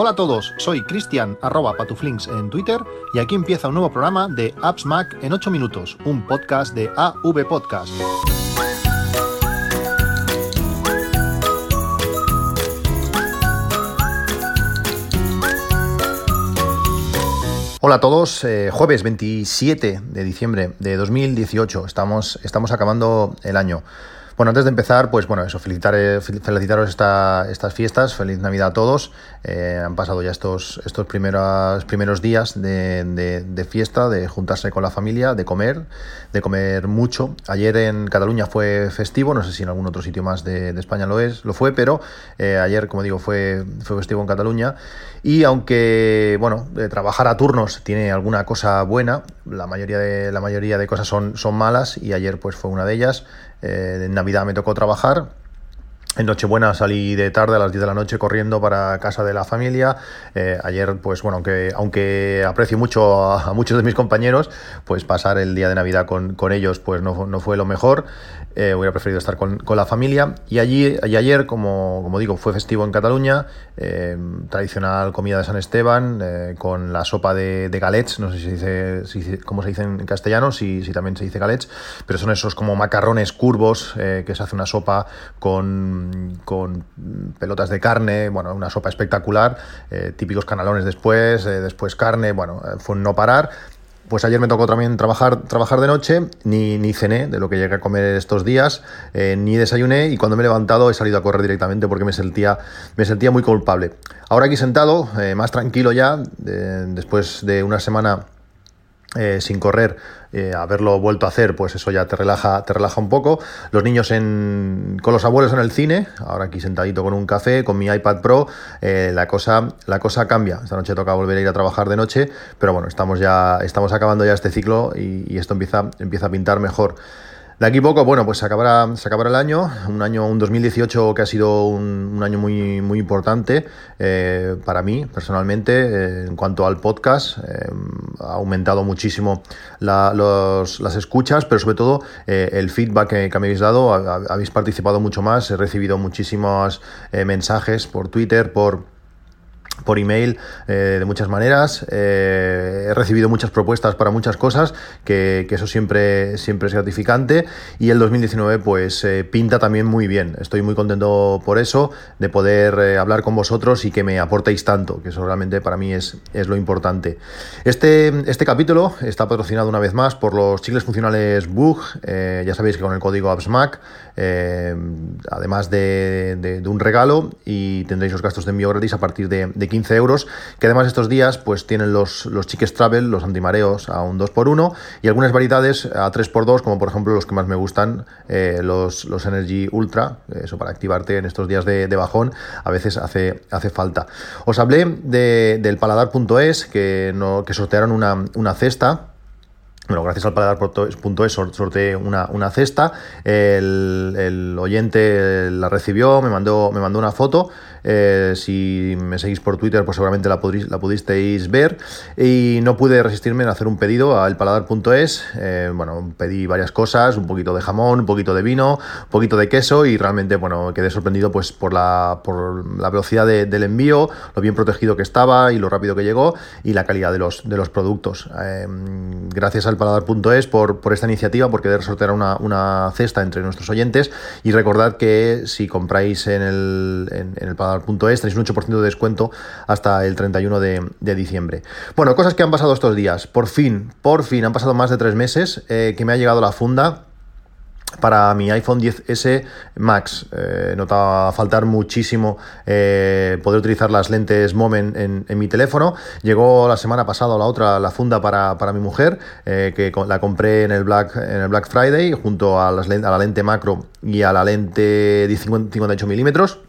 Hola a todos, soy Cristian arroba patuflinks en Twitter y aquí empieza un nuevo programa de Apps Mac en 8 minutos, un podcast de AV Podcast. Hola a todos, eh, jueves 27 de diciembre de 2018, estamos, estamos acabando el año. Bueno, antes de empezar, pues bueno, eso, eh, felicitaros estas fiestas, feliz Navidad a todos. Eh, han pasado ya estos, estos primeros, primeros días de, fiesta, de juntarse con la familia, de comer, de comer mucho. Ayer en Cataluña fue festivo, no sé si en algún otro sitio más de, España lo es, lo fue, pero eh, ayer, como digo, fue, fue festivo en Cataluña. Y aunque, bueno, trabajar a turnos tiene alguna cosa buena, la mayoría de, la mayoría de cosas son, son malas y ayer pues fue una de ellas. Eh, en Navidad me tocó trabajar. En Nochebuena salí de tarde a las 10 de la noche corriendo para casa de la familia. Eh, ayer, pues bueno, aunque, aunque aprecio mucho a, muchos de mis compañeros, pues pasar el día de Navidad con, con ellos pues no, no, fue lo mejor. Eh, hubiera preferido estar con, con, la familia. Y allí y ayer, como, como, digo, fue festivo en Cataluña, tradicional comida de San Esteban, con la sopa de, de, galets, no sé si dice, si, cómo se dice en castellano, si, si también se dice galets, pero son esos como macarrones curvos, que se hace una sopa con con pelotas de carne, bueno, una sopa espectacular, eh, típicos canalones después, eh, después carne, bueno, eh, fue no parar. Pues ayer me tocó también trabajar, trabajar de noche, ni, ni cené de lo que llegué a comer estos días, ni desayuné y cuando me he levantado he salido a correr directamente porque me sentía, me sentía muy culpable. Ahora aquí sentado, más tranquilo ya, después de una semana eh, sin correr, eh, haberlo vuelto a hacer, pues eso ya te relaja, te relaja un poco. Los niños en, con los abuelos en el cine, ahora aquí sentadito con un café, con mi iPad Pro, eh, la, cosa, la cosa cambia. Esta noche toca volver a ir a trabajar de noche, pero bueno, estamos ya, estamos acabando ya este ciclo y, y esto empieza, empieza a pintar mejor. De aquí poco, bueno, pues se acabará, el año, un año, un 2018 que ha sido un, año muy, muy importante eh, para mí personalmente eh, en cuanto al podcast. Eh, ha aumentado muchísimo las escuchas, pero sobre todo el feedback que, me habéis dado. Habéis participado mucho más, he recibido muchísimos mensajes por Twitter, por por email eh, de muchas maneras. Eh, he recibido muchas propuestas para muchas cosas, que, eso siempre, siempre es gratificante. Y el 2019 pues eh, pinta también muy bien. Estoy muy contento por eso, de poder hablar con vosotros y que me aportéis tanto, que eso realmente para mí es, es lo importante. Este, este capítulo está patrocinado una vez más por los chicles funcionales Bug. ya sabéis que con el código AppsMac, además de, un regalo, y tendréis los gastos de envío gratis a partir de 15 euros, que además estos días pues tienen los, los travel, los antimareos a un 2x1 y algunas variedades a 3x2, como por ejemplo los que más me gustan, eh, los, los Energy Ultra, eso para activarte en estos días de, bajón, a veces hace, hace falta. Os hablé de, del paladar.es, que, que sortearon una, una cesta bueno, gracias al paladar.es sorteé una, una cesta. El, el, oyente la recibió, me mandó, me mandó una foto. Eh, si me seguís por Twitter, pues seguramente la, la pudisteis ver. Y no pude resistirme en hacer un pedido a elpaladar.es. Eh, bueno, pedí varias cosas, un poquito de jamón, un poquito de vino, un poquito de queso y realmente, bueno, quedé sorprendido pues por la, por la velocidad del envío, lo bien protegido que estaba y lo rápido que llegó y la calidad de los, de los productos. Eh, gracias al paladar.es por, por esta iniciativa, por querer sortear una, una, cesta entre nuestros oyentes y recordad que si compráis en el, en, el paladar es tenéis un 8% de descuento hasta el 31 de, diciembre. Bueno, cosas que han pasado estos días. Por fin, por fin, han pasado más de tres meses eh, que me ha llegado la funda para mi iPhone 10S Max. Eh, notaba faltar muchísimo eh, poder utilizar las lentes Moment en, mi teléfono. Llegó la semana pasada la otra la funda para, mi mujer, que la compré en el Black, en el Black Friday junto a, a la lente macro y a la lente de 58 milímetros.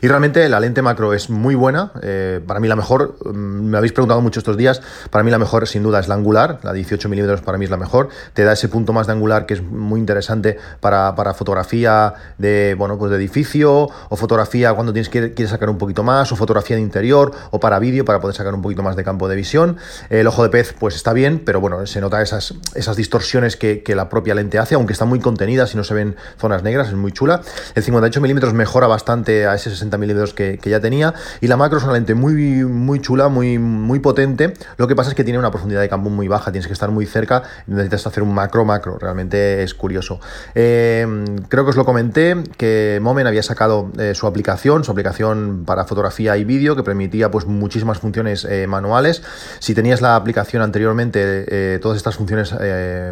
Y realmente la lente macro es muy buena. Eh, para mí la mejor, mm, me habéis preguntado mucho estos días, para mí la mejor sin duda es la angular. La 18 milímetros para mí es la mejor. Te da ese punto más de angular que es muy interesante para, fotografía de, bueno, pues de edificio o fotografía cuando tienes que quieres sacar un poquito más o fotografía de interior o para vídeo para poder sacar un poquito más de campo de visión. El ojo de pez pues está bien, pero bueno, se nota esas, esas distorsiones que, que la propia lente hace, aunque está muy contenida, si no se ven zonas negras, es muy chula. El 58 milímetros mejora bastante a ese 60 60 milímetros que, ya tenía. Y la macro es una lente muy, muy chula, muy, muy potente. Lo que pasa es que tiene una profundidad de campo muy baja, tienes que estar muy cerca, necesitas hacer un macro macro, realmente es curioso. Eh, creo que os lo comenté, que Momen había sacado eh, su aplicación, su aplicación para fotografía y vídeo, que permitía pues muchísimas funciones eh, manuales. Si tenías la aplicación anteriormente, todas estas funciones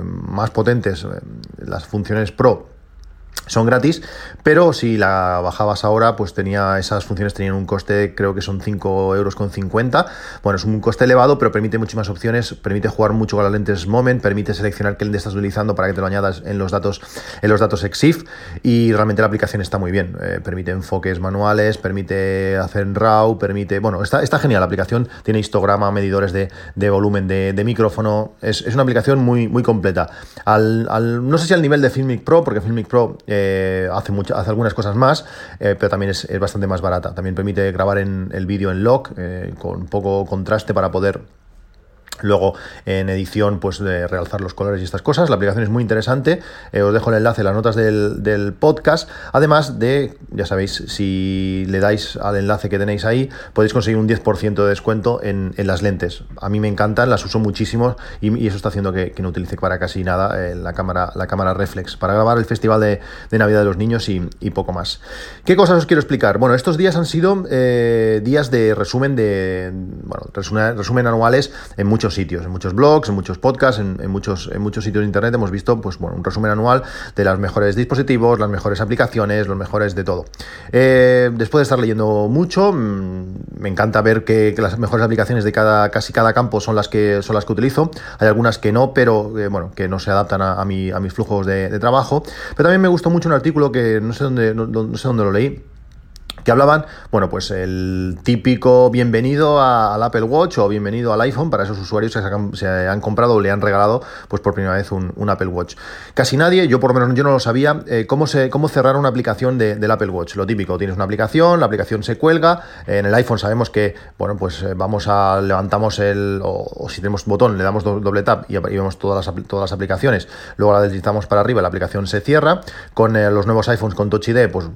más potentes, las funciones Pro, son gratis, pero si la bajabas ahora, pues tenía esas funciones tenían un coste, creo que son 5 euros con 50. Bueno, es un coste elevado, pero permite muchísimas opciones, permite jugar mucho con las lentes Moment, permite seleccionar qué lente estás utilizando para que te lo añadas en los datos, en los datos EXIF, y realmente la aplicación está muy bien. Eh, permite enfoques manuales, permite hacer RAW, permite. Bueno, está, está genial. La aplicación tiene histograma, medidores de, volumen de, micrófono. Es, una aplicación muy, muy completa. Al, no sé si al nivel de Filmic Pro, porque Filmic Pro eh, hace, hace algunas cosas más, eh, pero también es, bastante más barata. También permite grabar en, el vídeo en lock, eh, con poco contraste para poder Luego en edición, pues de realzar los colores y estas cosas. La aplicación es muy interesante. Eh, os dejo el enlace en las notas del, podcast. Además de, ya sabéis, si le dais al enlace que tenéis ahí, podéis conseguir un 10% de descuento en, las lentes. A mí me encantan, las uso muchísimo y, eso está haciendo que, no utilice para casi nada eh, la, cámara, la cámara reflex para grabar el festival de, Navidad de los Niños y, poco más. ¿Qué cosas os quiero explicar? Bueno, estos días han sido eh, días de resumen de, bueno, resumen, resumen anuales en muchos sitios, en muchos blogs, en muchos podcasts, en, muchos, en muchos sitios de internet hemos visto pues, bueno, un resumen anual de las mejores dispositivos, las mejores aplicaciones, los mejores de todo. Eh, después de estar leyendo mucho, mm, me encanta ver que, las mejores aplicaciones de cada, casi cada campo son las que, son las que utilizo. Hay algunas que no, pero eh, bueno, que no se adaptan a, mi, a mis flujos de, trabajo. Pero también me gustó mucho un artículo que no sé dónde, no sé dónde lo leí que hablaban, bueno, pues el típico bienvenido al Apple Watch o bienvenido al iPhone para esos usuarios que se han, comprado o le han regalado pues por primera vez un, Apple Watch. Casi nadie, yo por lo menos yo no lo sabía, eh, cómo, se, cómo cerrar una aplicación del Apple Watch. Lo típico, tienes una aplicación, la aplicación se cuelga, en el iPhone sabemos que, bueno, pues eh, vamos a, levantamos el, o, si tenemos botón, le damos doble tap y, vemos todas las, todas las aplicaciones, luego la deslizamos para arriba, la aplicación se cierra, con eh, los nuevos iPhones con Touch ID, pues,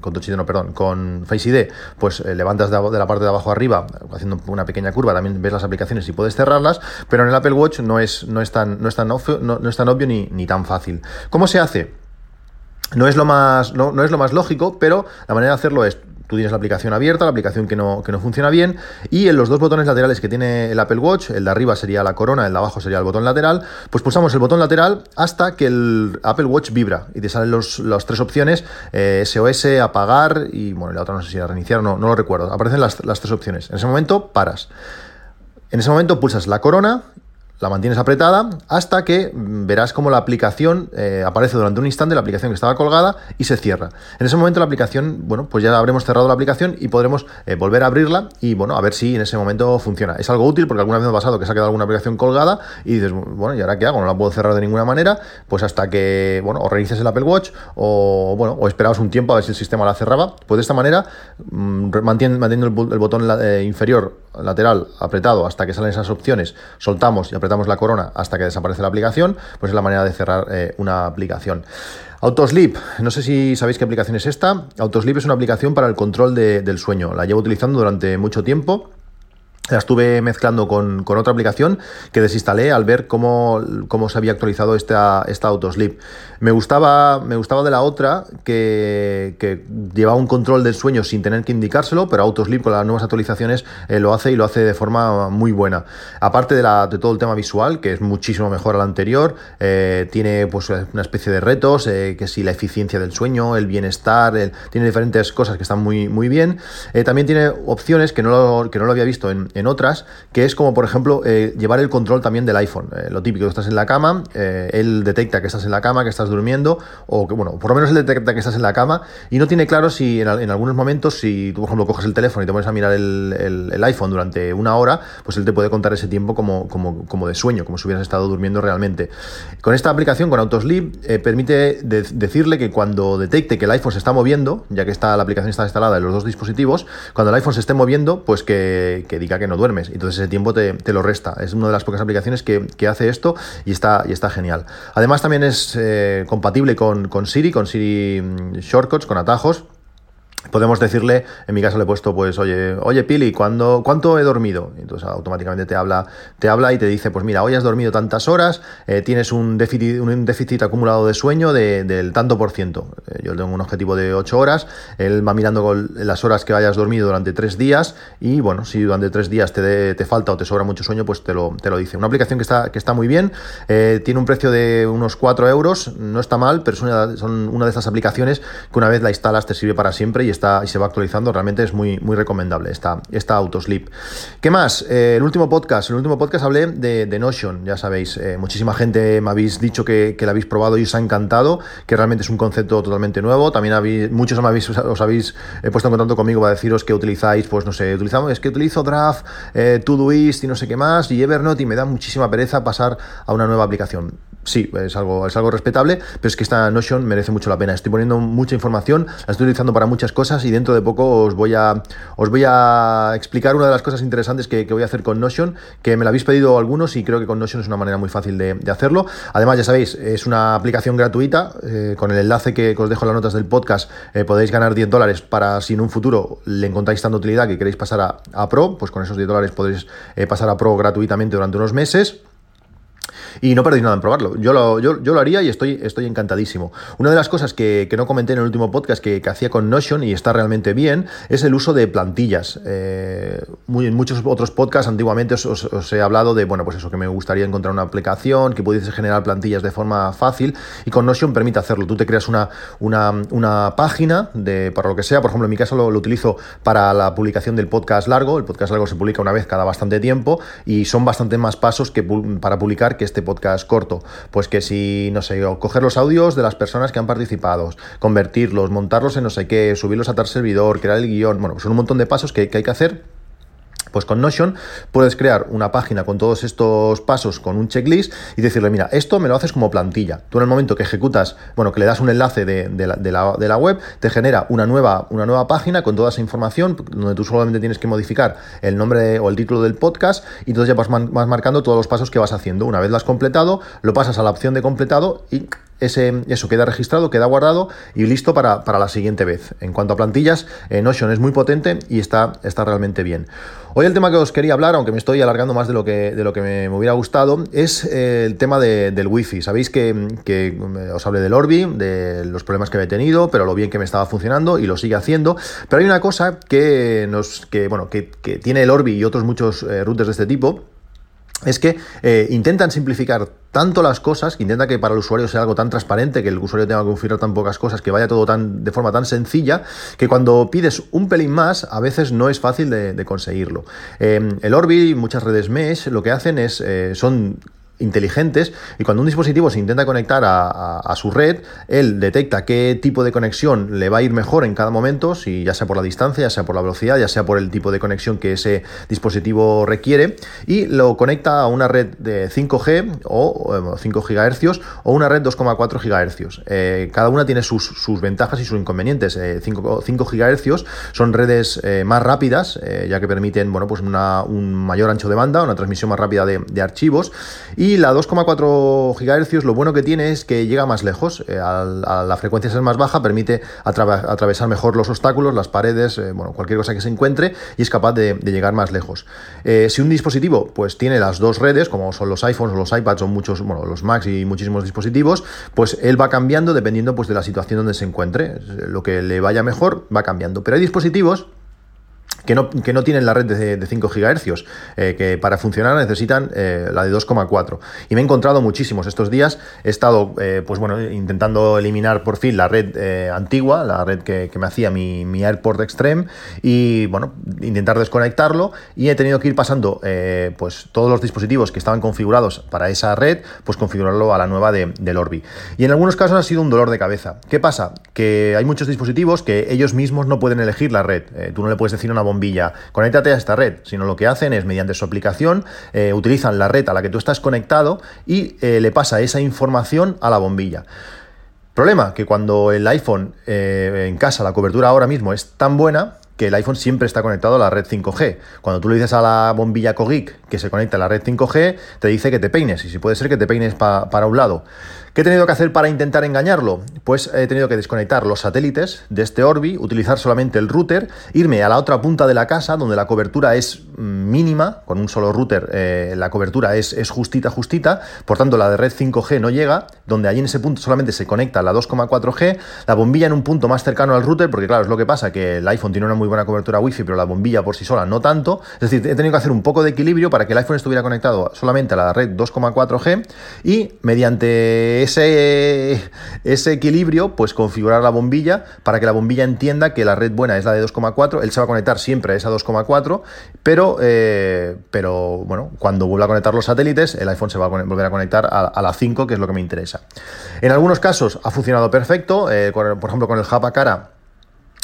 con Touch ID no, perdón, con Face ID, pues eh, levantas de, la parte de abajo arriba, haciendo una pequeña curva, también ves las aplicaciones y puedes cerrarlas, pero en el Apple Watch no es, no es, tan, no es, tan, obvio, no, es tan obvio ni, ni tan fácil. ¿Cómo se hace? No es, lo más, no, no, es lo más lógico, pero la manera de hacerlo es Tú tienes la aplicación abierta, la aplicación que no, que no funciona bien, y en los dos botones laterales que tiene el Apple Watch, el de arriba sería la corona, el de abajo sería el botón lateral, pues pulsamos el botón lateral hasta que el Apple Watch vibra y te salen los, las tres opciones, SOS, eh, apagar y bueno, la otra no sé si era reiniciar, no, no lo recuerdo. Aparecen las, las tres opciones. En ese momento paras. En ese momento pulsas la corona la mantienes apretada hasta que verás como la aplicación eh, aparece durante un instante, la aplicación que estaba colgada y se cierra. En ese momento la aplicación, bueno, pues ya habremos cerrado la aplicación y podremos eh, volver a abrirla y bueno, a ver si en ese momento funciona. Es algo útil porque alguna vez me ha pasado que se ha quedado alguna aplicación colgada y dices, bueno, ¿y ahora qué hago? No la puedo cerrar de ninguna manera, pues hasta que, bueno, o reinicies el Apple Watch o, bueno, o esperabas un tiempo a ver si el sistema la cerraba. Pues de esta manera, mm, manteniendo el, botón eh, inferior lateral apretado hasta que salen esas opciones, soltamos y apretamos damos la corona hasta que desaparece la aplicación, pues es la manera de cerrar eh, una aplicación. Autosleep, no sé si sabéis qué aplicación es esta. Autosleep es una aplicación para el control del sueño. La llevo utilizando durante mucho tiempo la estuve mezclando con, otra aplicación que desinstalé al ver cómo, cómo se había actualizado esta, esta Autosleep. Me gustaba, me gustaba de la otra que, que, llevaba un control del sueño sin tener que indicárselo, pero Autosleep con las nuevas actualizaciones eh, lo hace y lo hace de forma muy buena. Aparte de, todo el tema visual, que es muchísimo mejor al anterior, eh, tiene pues una especie de retos, eh, que si la eficiencia del sueño, el bienestar, tiene diferentes cosas que están muy, muy bien. también tiene opciones que no lo, que no lo había visto en otras, que es como por ejemplo eh, llevar el control también del iPhone. Eh, lo típico, estás en la cama, eh, él detecta que estás en la cama, que estás durmiendo, o que, bueno, por lo menos él detecta que estás en la cama y no tiene claro si en, algunos momentos, si tú por ejemplo coges el teléfono y te pones a mirar el, iPhone durante una hora, pues él te puede contar ese tiempo como, como, como, de sueño, como si hubieras estado durmiendo realmente. Con esta aplicación, con Autosleep, permite decirle que cuando detecte que el iPhone se está moviendo, ya que está, la aplicación está instalada en los dos dispositivos, cuando el iPhone se esté moviendo, pues que, que diga que no duermes. Entonces ese tiempo te, lo resta. Es una de las pocas aplicaciones que, hace esto y está, y está genial. Además también es eh, compatible con, con Siri, con Siri mm, Shortcuts, con atajos podemos decirle, en mi caso le he puesto, pues, oye, oye, Pili, ¿cuándo, ¿cuánto he dormido? Entonces automáticamente te habla, te habla y te dice, pues mira, hoy has dormido tantas horas, eh, tienes un déficit, un déficit acumulado de sueño del tanto por ciento. Eh, yo tengo un objetivo de 8 horas, él va mirando con las horas que hayas dormido durante 3 días y bueno, si durante 3 días te, te falta o te sobra mucho sueño, pues te lo, te lo dice. Una aplicación que está, que está muy bien, eh, tiene un precio de unos 4 euros, no está mal, pero son son una de esas aplicaciones que una vez la instalas te sirve para siempre y y se va actualizando, realmente es muy, muy recomendable esta, esta Autosleep. ¿Qué más? Eh, el último podcast, el último podcast hablé de, Notion, ya sabéis, eh, muchísima gente me habéis dicho que, que la habéis probado y os ha encantado, que realmente es un concepto totalmente nuevo, también habéis, muchos me habéis, os habéis eh, puesto en contacto conmigo para deciros que utilizáis, pues no sé, utilizamos, es que utilizo Draft, Todoist y no sé qué más, y Evernote y me da muchísima pereza pasar a una nueva aplicación sí, es algo, es algo respetable, pero es que esta Notion merece mucho la pena. Estoy poniendo mucha información, la estoy utilizando para muchas cosas y dentro de poco os voy a, os voy a explicar una de las cosas interesantes que, voy a hacer con Notion, que me la habéis pedido algunos y creo que con Notion es una manera muy fácil de, hacerlo. Además, ya sabéis, es una aplicación gratuita, eh, con el enlace que, os dejo en las notas del podcast eh, podéis ganar 10 dólares para si en un futuro le encontráis tanta utilidad que queréis pasar a, Pro, pues con esos 10 dólares podéis eh, pasar a Pro gratuitamente durante unos meses y no perdí nada en probarlo. Yo lo, yo, lo haría y estoy, estoy encantadísimo. Una de las cosas que, no comenté en el último podcast que, hacía con Notion y está realmente bien es el uso de plantillas. Eh, en muchos otros podcasts antiguamente os, he hablado de, bueno, pues eso, que me gustaría encontrar una aplicación que pudiese generar plantillas de forma fácil y con Notion permite hacerlo. Tú te creas una, una, página de, para lo que sea, por ejemplo, en mi caso lo, utilizo para la publicación del podcast largo. El podcast largo se publica una vez cada bastante tiempo y son bastante más pasos que para publicar que este este podcast corto? Pues que si, no sé, coger los audios de las personas que han participado, convertirlos, montarlos en no sé qué, subirlos a tal servidor, crear el guion, bueno, pues son un montón de pasos que, que hay que hacer pues con Notion puedes crear una página con todos estos pasos con un checklist y decirle, mira, esto me lo haces como plantilla. Tú en el momento que ejecutas, bueno, que le das un enlace de, la, web, te genera una nueva, una nueva página con toda esa información, donde tú solamente tienes que modificar el nombre o el título del podcast y entonces ya vas, vas marcando todos los pasos que vas haciendo. Una vez lo has completado, lo pasas a la opción de completado y ese, eso queda registrado, queda guardado y listo para, la siguiente vez. En cuanto a plantillas, eh, Notion es muy potente y está, está realmente bien. Hoy el tema que os quería hablar, aunque me estoy alargando más de lo que, de lo que me, hubiera gustado, es eh, el tema del wifi. Sabéis que, que, eh, os hablé del Orbi, de los problemas que había tenido, pero lo bien que me estaba funcionando y lo sigue haciendo. Pero hay una cosa que nos, que, bueno, que, tiene el Orbi y otros muchos routers de este tipo es que eh, intentan simplificar tanto las cosas, que intenta que para el usuario sea algo tan transparente, que el usuario tenga que configurar tan pocas cosas, que vaya todo tan de forma tan sencilla, que cuando pides un pelín más, a veces no es fácil de, conseguirlo. Eh, el Orbi, muchas redes mesh, lo que hacen es, eh, son inteligentes y cuando un dispositivo se intenta conectar a, su red, él detecta qué tipo de conexión le va a ir mejor en cada momento, si ya sea por la distancia, ya sea por la velocidad, ya sea por el tipo de conexión que ese dispositivo requiere y lo conecta a una red de 5G o 5 GHz o una red 2,4 GHz. Eh, cada una tiene sus, ventajas y sus inconvenientes. 5, eh, GHz son redes eh, más rápidas, ya que permiten bueno, pues un mayor ancho de banda, una transmisión más rápida de, archivos y la 2,4 GHz lo bueno que tiene es que llega más lejos. Eh, la frecuencia ser más baja permite atravesar mejor los obstáculos, las paredes, eh, bueno, cualquier cosa que se encuentre y es capaz de, llegar más lejos. Eh, si un dispositivo pues tiene las dos redes, como son los iPhones o los iPads o muchos, bueno, los Macs y muchísimos dispositivos, pues él va cambiando dependiendo pues de la situación donde se encuentre. Lo que le vaya mejor va cambiando. Pero hay dispositivos que no, que no, tienen la red de, 5 GHz, eh, que para funcionar necesitan eh, la de 2,4. Y me he encontrado muchísimos estos días. He estado, eh, pues bueno, intentando eliminar por fin la red antigua, la red que, me hacía mi, mi, AirPort Extreme, y bueno, intentar desconectarlo. Y he tenido que ir pasando, pues todos los dispositivos que estaban configurados para esa red, pues configurarlo a la nueva de, del Orbi. Y en algunos casos ha sido un dolor de cabeza. ¿Qué pasa? Que hay muchos dispositivos que ellos mismos no pueden elegir la red. tú no le puedes decir una bombilla, conéctate a esta red, sino lo que hacen es, mediante su aplicación, eh, utilizan la red a la que tú estás conectado y eh, le pasa esa información a la bombilla. Problema, que cuando el iPhone eh, en casa, la cobertura ahora mismo es tan buena, que el iPhone siempre está conectado a la red 5G. Cuando tú le dices a la bombilla Cogic que se conecta a la red 5G, te dice que te peines, y si puede ser que te peines para un lado. ¿Qué he tenido que hacer para intentar engañarlo? Pues he tenido que desconectar los satélites de este Orbi, utilizar solamente el router, irme a la otra punta de la casa donde la cobertura es mínima, con un solo router eh, la cobertura es, es, justita, justita, por tanto la de red 5G no llega, donde allí en ese punto solamente se conecta la 2,4G, la bombilla en un punto más cercano al router, porque claro, es lo que pasa, que el iPhone tiene una muy buena cobertura Wi-Fi, pero la bombilla por sí sola no tanto, es decir, he tenido que hacer un poco de equilibrio para que el iPhone estuviera conectado solamente a la red 2,4G y mediante ese, ese equilibrio, pues configurar la bombilla para que la bombilla entienda que la red buena es la de 2,4, él se va a conectar siempre a esa 2,4, pero, eh, pero bueno, cuando vuelva a conectar los satélites, el iPhone se va a volver a conectar a, la 5, que es lo que me interesa. En algunos casos ha funcionado perfecto, eh, por ejemplo con el Japa Cara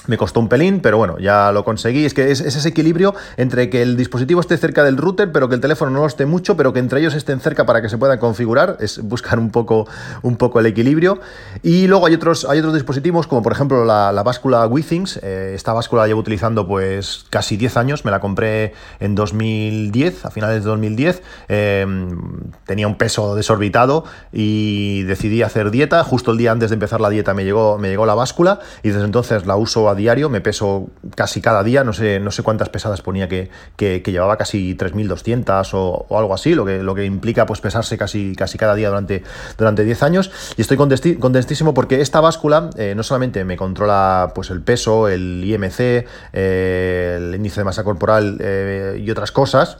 me costó un pelín, pero bueno, ya lo conseguí. Es que es, ese equilibrio entre que el dispositivo esté cerca del router, pero que el teléfono no lo esté mucho, pero que entre ellos estén cerca para que se puedan configurar. Es buscar un poco, un poco el equilibrio. Y luego hay otros, hay otros dispositivos, como por ejemplo la, báscula WeThings. Eh, esta báscula la llevo utilizando pues casi 10 años. Me la compré en 2010, a finales de 2010. Em, tenía un peso desorbitado y decidí hacer dieta. Justo el día antes de empezar la dieta me llegó, me llegó la báscula y desde entonces la uso a diario, me peso casi cada día, no sé, no sé cuántas pesadas ponía que, que, llevaba, casi 3.200 o, o, algo así, lo que, lo que implica pues pesarse casi, casi cada día durante, durante 10 años. Y estoy contentísimo porque esta báscula eh, no solamente me controla pues el peso, el IMC, eh, el índice de masa corporal eh, y otras cosas,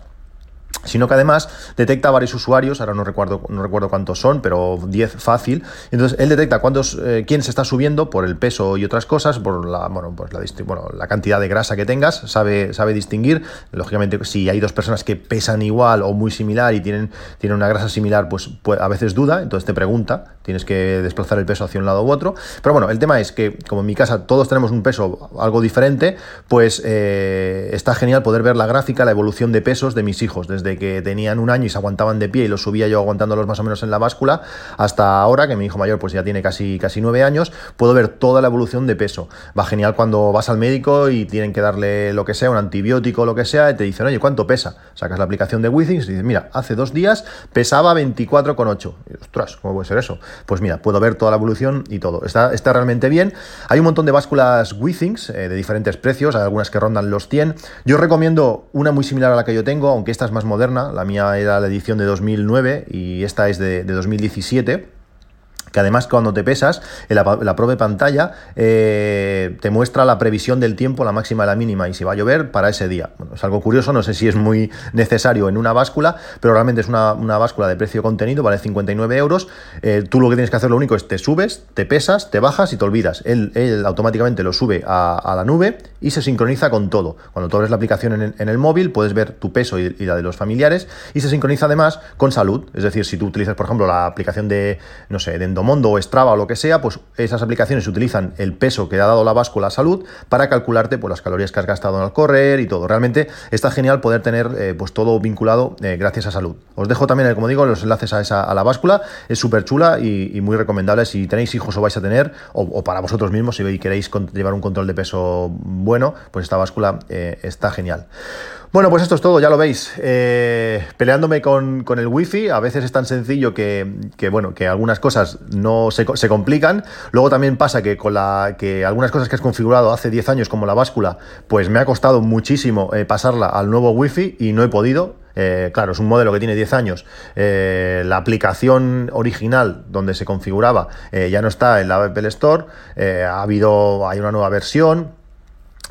sino que además detecta varios usuarios, ahora no recuerdo, no recuerdo cuántos son, pero 10 fácil. Entonces él detecta cuántos, eh, quién se está subiendo por el peso y otras cosas, por la, bueno, pues la, cantidad de grasa que tengas, sabe, sabe distinguir. Lógicamente, si hay dos personas que pesan igual o muy similar y tienen, tienen una grasa similar, pues, pues a veces duda, entonces te pregunta, tienes que desplazar el peso hacia un lado u otro. Pero bueno, el tema es que como en mi casa todos tenemos un peso algo diferente, pues eh, está genial poder ver la gráfica, la evolución de pesos de mis hijos, desde que tenían un año y se aguantaban de pie y los subía yo aguantándolos más o menos en la báscula, hasta ahora, que mi hijo mayor pues ya tiene casi, casi nueve años, puedo ver toda la evolución de peso. Va genial cuando vas al médico y tienen que darle lo que sea, un antibiótico o lo que sea, y te dicen, oye, ¿cuánto pesa? Sacas la aplicación de Withings y dices, mira, hace dos días pesaba 24,8. Ostras, ¿cómo puede ser eso? Pues mira, puedo ver toda la evolución y todo. Está, está realmente bien. Hay un montón de básculas Withings eh, de diferentes precios, hay algunas que rondan los 100. Yo recomiendo una muy similar a la que yo tengo, aunque esta es más moderna la mía era la edición de 2009 y esta es de, de 2017 que además cuando te pesas, en la, la propia pantalla eh, te muestra la previsión del tiempo, la máxima y la mínima, y si va a llover para ese día. Bueno, es algo curioso, no sé si es muy necesario en una báscula, pero realmente es una, báscula de precio contenido, vale 59 euros. Eh, tú lo que tienes que hacer lo único es te subes, te pesas, te bajas y te olvidas. Él, automáticamente lo sube a, la nube y se sincroniza con todo. Cuando tú abres la aplicación en, el móvil, puedes ver tu peso y, la de los familiares, y se sincroniza además con salud. Es decir, si tú utilizas, por ejemplo, la aplicación de, no sé, de Mondo o Strava o lo que sea, pues esas aplicaciones utilizan el peso que ha dado la báscula a salud para calcularte pues, las calorías que has gastado al correr y todo. Realmente está genial poder tener eh, pues todo vinculado eh, gracias a salud. Os dejo también, como digo, los enlaces a, esa, a la báscula. Es súper chula y, muy recomendable si tenéis hijos o vais a tener, o, para vosotros mismos, si queréis llevar un control de peso bueno, pues esta báscula eh, está genial. Bueno, pues esto es todo, ya lo veis. Eh, peleándome con, el wifi, a veces es tan sencillo que, bueno, que algunas cosas no se, se, complican. Luego también pasa que con la que algunas cosas que has configurado hace 10 años, como la báscula, pues me ha costado muchísimo eh, pasarla al nuevo wifi y no he podido. Eh, claro, es un modelo que tiene 10 años. la aplicación original donde se configuraba ya no está en la Apple Store. ha habido, hay una nueva versión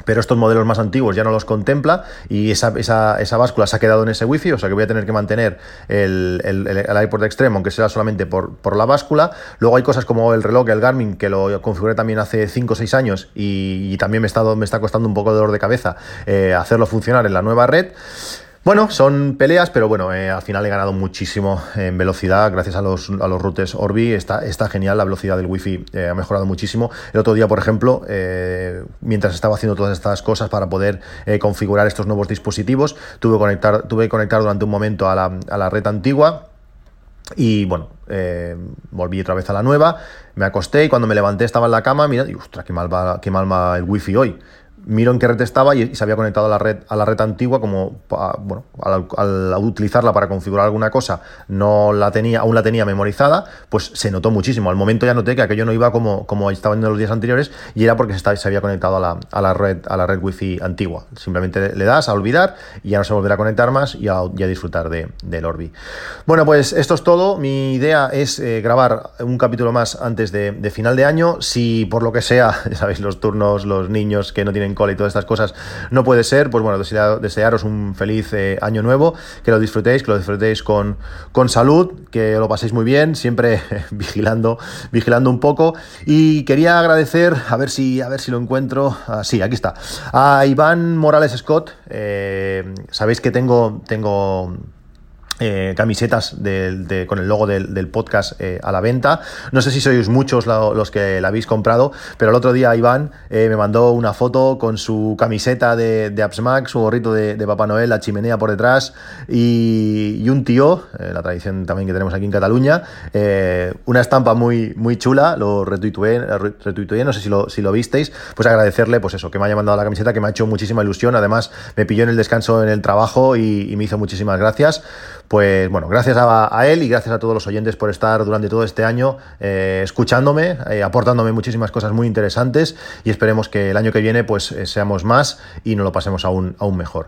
pero estos modelos más antiguos ya no los contempla y esa, esa, báscula se ha quedado en ese wifi, o sea que voy a tener que mantener el, el, el iPod extremo, aunque sea solamente por, por, la báscula. Luego hay cosas como el reloj, el Garmin, que lo configuré también hace 5 o 6 años y, también me está, me está costando un poco de dolor de cabeza eh, hacerlo funcionar en la nueva red. Bueno, son peleas, pero bueno, eh, al final he ganado muchísimo en velocidad gracias a los, a los routers Orbi. Está, está genial, la velocidad del wifi eh, ha mejorado muchísimo. El otro día, por ejemplo, eh, mientras estaba haciendo todas estas cosas para poder configurar estos nuevos dispositivos, tuve que conectar, tuve que conectar durante un momento a la, a la red antigua. Y bueno, volví otra vez a la nueva, me acosté y cuando me levanté estaba en la cama, mira, y ostras, qué mal va, qué mal va el wifi hoy miro en qué red estaba y, se había conectado a la red, a la red antigua, como bueno, al, utilizarla para configurar alguna cosa, no la tenía, aún la tenía memorizada, pues se notó muchísimo. Al momento ya noté que aquello no iba como, como estaba en los días anteriores y era porque se, se había conectado a la, a la, red, a la red wifi antigua. Simplemente le das a olvidar y ya no se volverá a conectar más y a, disfrutar de, del Orbi. Bueno, pues esto es todo. Mi idea es eh, grabar un capítulo más antes de, de final de año. Si por lo que sea, ya sabéis, los turnos, los niños que no tienen cola y todas estas cosas no puede ser, pues bueno, desearos un feliz eh, año nuevo, que lo disfrutéis, que lo disfrutéis con, con salud, que lo paséis muy bien, siempre vigilando, vigilando un poco. Y quería agradecer, a ver si, a ver si lo encuentro, ah, sí, aquí está, a Iván Morales Scott. Eh, sabéis que tengo, tengo eh, camisetas con el logo del, podcast eh, a la venta. No sé si sois muchos los que la habéis comprado, pero el otro día Iván eh, me mandó una foto con su camiseta de, de Max, su gorrito de, Papá Noel, la chimenea por detrás y, un tío, la tradición también que tenemos aquí en Cataluña, una estampa muy, muy chula, lo retuiteé, no sé si lo, si lo visteis, pues agradecerle, pues eso, que me haya mandado la camiseta, que me ha hecho muchísima ilusión, además me pilló en el descanso en el trabajo y me hizo muchísimas gracias. Pues bueno, gracias a, él y gracias a todos los oyentes por estar durante todo este año eh, escuchándome, eh, aportándome muchísimas cosas muy interesantes y esperemos que el año que viene pues eh, seamos más y nos lo pasemos aún, aún mejor.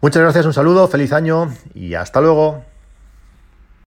Muchas gracias, un saludo, feliz año y hasta luego.